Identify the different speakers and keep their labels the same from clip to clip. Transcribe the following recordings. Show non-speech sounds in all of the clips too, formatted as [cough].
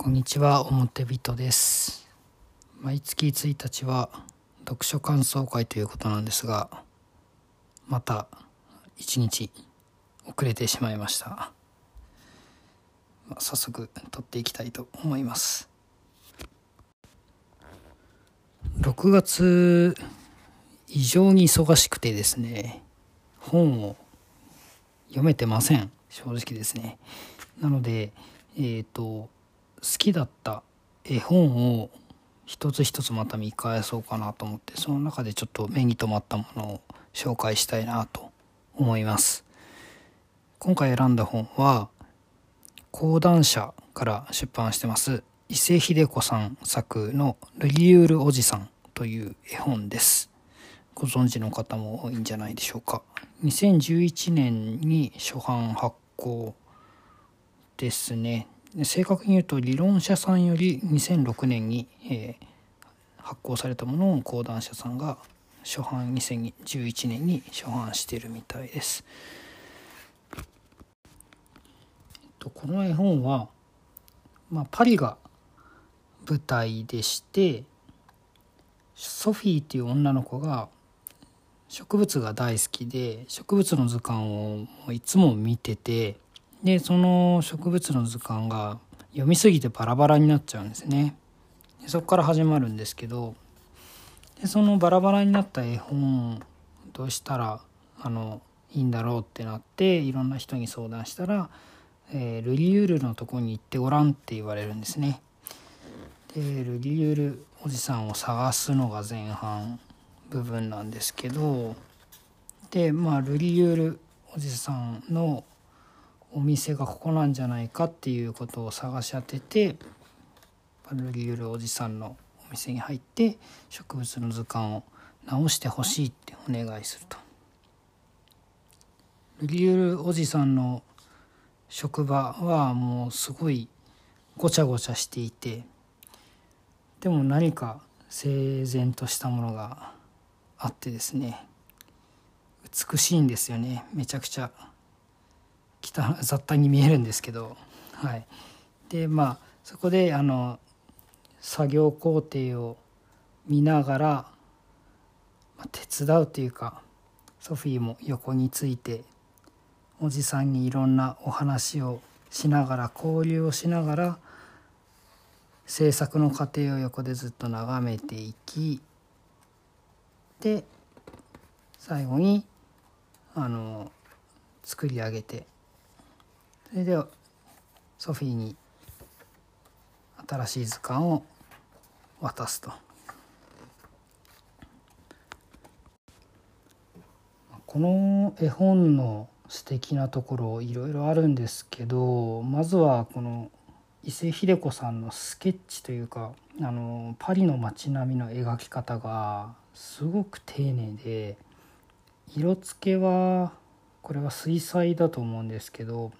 Speaker 1: こんにちは表人です。毎月1日は読書感想会ということなんですがまた1日遅れてしまいました、まあ、早速撮っていきたいと思います。6月異常に忙しくてですね本を読めてません。正直ですね。なのでえっ、ー、と好きだった絵本を一つ一つまた見返そうかなと思ってその中でちょっと目に留まったものを紹介したいなと思います。今回選んだ本は講談社から出版してます伊勢秀子さん作の「ルリュールおじさん」という絵本です。ご存知の方も多いんじゃないでしょうか。2011年に初版発行ですね。正確に言うと理論者さんより2006年に、えー、発行されたものを講談社さんが初版2011年に初版してるみたいです。と、この絵本は、まあ、パリが舞台でしてソフィーっていう女の子が植物が大好きで植物の図鑑をいつも見ててでその植物の図鑑が読みすぎてバラバラになっちゃうんですね。でそこから始まるんですけどでそのバラバラになった絵本どうしたらあのいいんだろうってなっていろんな人に相談したら、えー、ルリュールのとこに行ってごらんって言われるんですね。でルリュールおじさんを探すのが前半部分なんですけどでまあルリュールおじさんのお店がここなんじゃないかっていうことを探し当ててパルリュールおじさんのお店に入って植物の図鑑を直してほしいってお願いすると。ルリュールおじさんの職場はもうすごいごちゃごちゃしていてでも何か整然としたものがあってですね美しいんですよねめちゃくちゃ雑多に見えるんですけどはい。でまあそこであの作業工程を見ながら、まあ、手伝うというかソフィーも横についておじさんにいろんなお話をしながら交流をしながら制作の過程を横でずっと眺めていきで最後にあの作り上げてそれではソフィーに新しい図鑑を渡すと。この絵本の素敵なところいろいろあるんですけどまずはこの伊勢秀子さんのスケッチというかあのパリの街並みの描き方がすごく丁寧で色付けはこれは水彩だと思うんですけど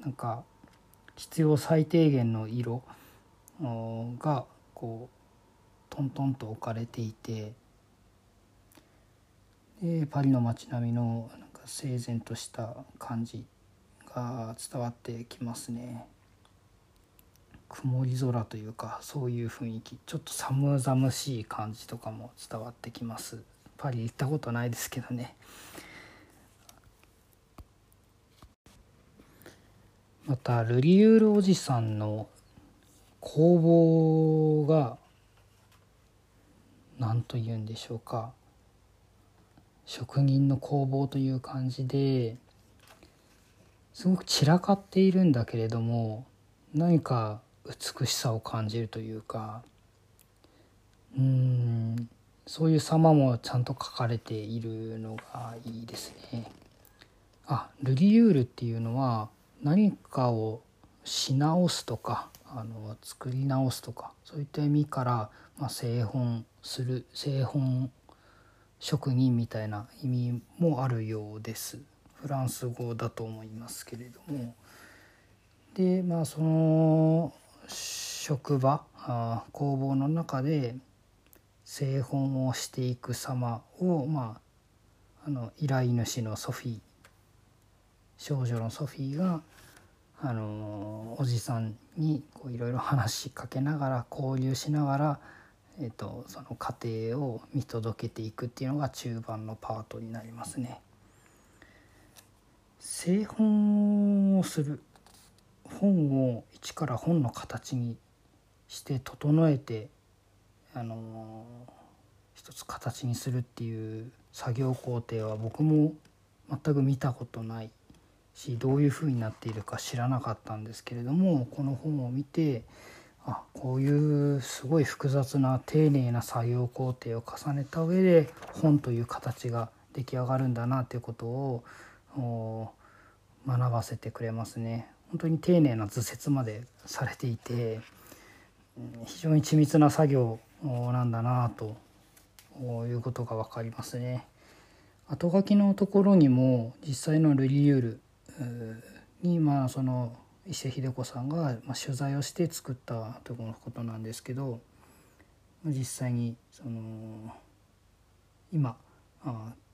Speaker 1: なんか必要最低限の色がこうトントンと置かれていてでパリの街並みのなんか整然とした感じが伝わってきますね。曇り空というかそういう雰囲気。ちょっと寒々しい感じとかも伝わってきます。パリ行ったことないですけどね。またルリュールおじさんの工房が何と言うんでしょうか職人の工房という感じですごく散らかっているんだけれども何か美しさを感じるというかうんそういう様もちゃんと書かれているのがいいですね。あルリュールっていうのは何かをし直すとかあの作り直すとかそういった意味から、まあ、製本する製本職人みたいな意味もあるようです。フランス語だと思いますけれどもでまあその職場あ工房の中で製本をしていく様を、まあ、あの依頼主のソフィー少女のソフィーがあのおじさんにいろいろ話しかけながら交流しながら、えーと、その過程を見届けていくっていうのが中盤のパートになりますね。製本をする本を一から本の形にして整えてあの一つ形にするっていう作業工程は僕も全く見たことないしどういうふうになっているか知らなかったんですけれどもこの本を見てあこういうすごい複雑な丁寧な作業工程を重ねた上で本という形が出来上がるんだなということを学ばせてくれますね。本当に丁寧な図説までされていて非常に緻密な作業なんだなということが分かりますね。後書きのところにも実際のルリユールにまあその伊勢秀子さんが取材をして作ったとこのことなんですけど実際にその今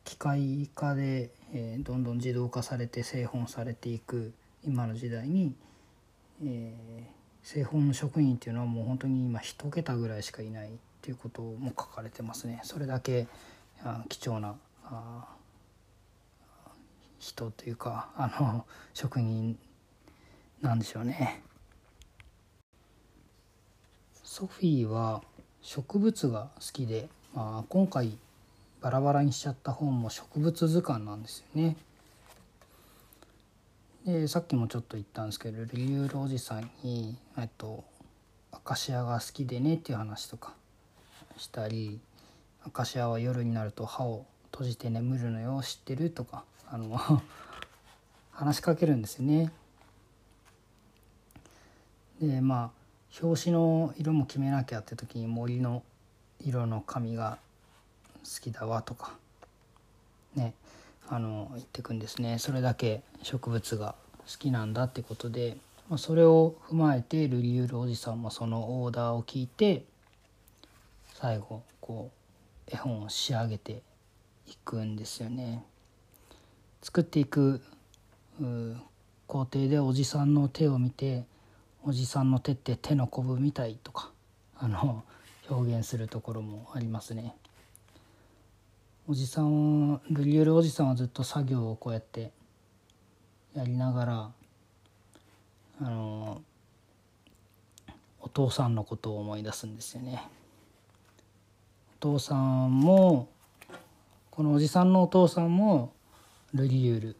Speaker 1: 機械化でどんどん自動化されて製本されていく今の時代に、え製本の職員っていうのはもう本当に今一桁ぐらいしかいないっていうことも書かれてますね。それだけ貴重な人というかあの職人なんでしょうね。ソフィーは植物が好きで、まあ、今回バラバラにしちゃった本も植物図鑑なんですよね。でさっきもちょっと言ったんですけどリュールおじさんに、えっと、アカシアが好きでねっていう話とかしたりアカシアは夜になると歯を閉じて眠るのよ知ってるとかあの [laughs] 話しかけるんですよね。でまあ表紙の色も決めなきゃって時に森の色の紙が好きだわとかねあの言ってくんですねそれだけ植物が好きなんだってことで、まあ、それを踏まえてルリユールおじさんもそのオーダーを聞いて最後こう絵本を仕上げていくんですよね。作っていく工程でおじさんの手を見ておじさんの手って手のこぶみたいとかあの表現するところもありますね。おじさんはルリエルおじさんはずっと作業をこうやってやりながらあのお父さんのことを思い出すんですよね。お父さんもこのおじさんのお父さんもルリュール。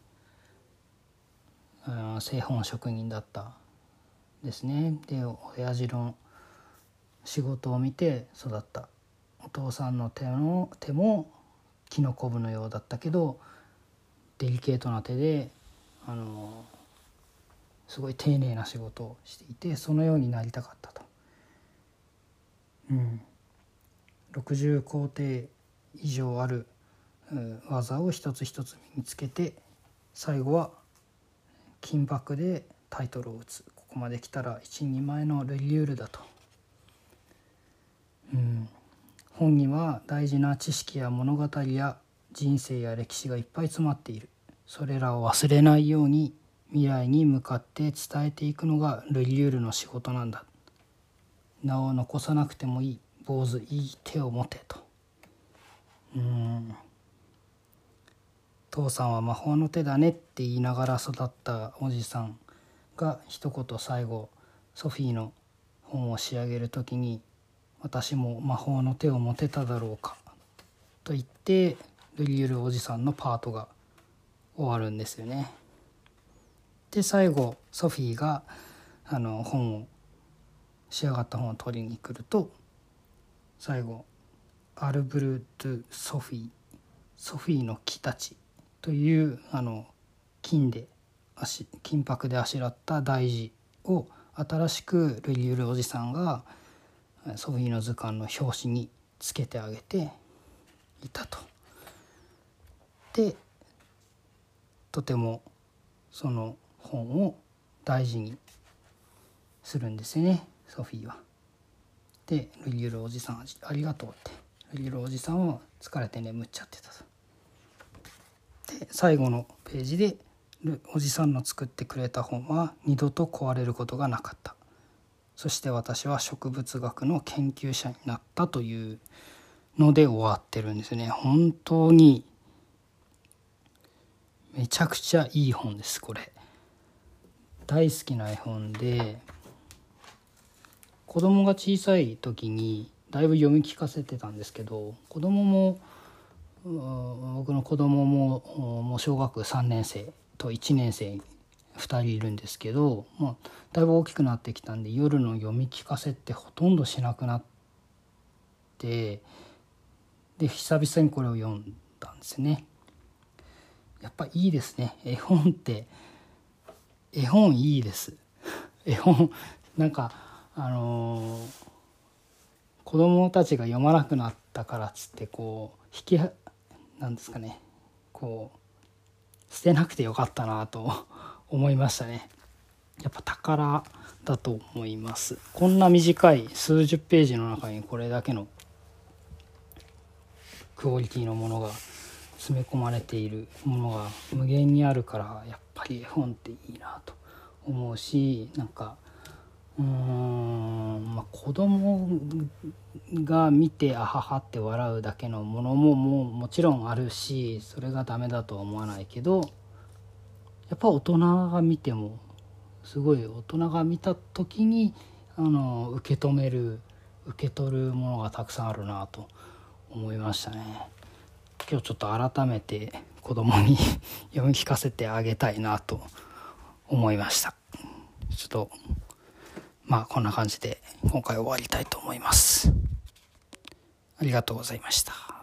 Speaker 1: 製本職人だったですね。で親父の仕事を見て育った。お父さんの手の手も木のこぶのようだったけどデリケートな手であのすごい丁寧な仕事をしていてそのようになりたかったと。うん、60工程以上ある技を一つ一つ身につけて最後は金箔でタイトルを打つ。ここまで来たら一人前のレリュールだと、うん、本には大事な知識や物語や人生や歴史がいっぱい詰まっている。それらを忘れないように未来に向かって伝えていくのがレリュールの仕事なんだ。名を残さなくてもいい。坊主いい手を持てと。うん。父さんは魔法の手だねって言いながら育ったおじさんが一言最後ソフィーの本を仕上げる時に「私も魔法の手を持てただろうか」と言ってルリュルおじさんのパートが終わるんですよね。で最後ソフィーがあの本を仕上がった本を取りに来ると最後「アルブル・ドゥ・ソフィー」「ソフィーの木たち」というあの金で金箔であしらった大字を新しくルリュールおじさんがソフィーの図鑑の表紙につけてあげていたと。でとてもその本を大事にするんですよねソフィーは。でルリュールおじさんありがとうってルリュールおじさんは疲れて眠っちゃってたと。最後のページでおじさんの作ってくれた本は二度と壊れることがなかった。そして私は植物学の研究者になったというので終わってるんですね。本当にめちゃくちゃいい本ですこれ。大好きな絵本で子供が小さい時にだいぶ読み聞かせてたんですけど子供も僕の子供ももう小学3年生と1年生2人いるんですけど、まあ、だいぶ大きくなってきたんで夜の読み聞かせってほとんどしなくなってで久々にこれを読んだんですね。やっぱいいですね絵本って絵本いいです [laughs] 絵本なんかあのー、子供たちが読まなくなったからっつってこう引きなんですかね。こう捨てなくてよかったなと [laughs] 思いましたね。やっぱ宝だと思います。こんな短い数十ページの中にこれだけのクオリティのものが詰め込まれているものが無限にあるからやっぱり絵本っていいなと思うしなんかうーんまあ子供が見てあははって笑うだけのものももうもちろんあるしそれがダメだとは思わないけどやっぱ大人が見てもすごい大人が見た時にあの受け止める受け取るものがたくさんあるなと思いましたね。今日ちょっと改めて子供に [laughs] 読み聞かせてあげたいなと思いました。ちょっとまあこんな感じで今回終わりたいと思います。ありがとうございました。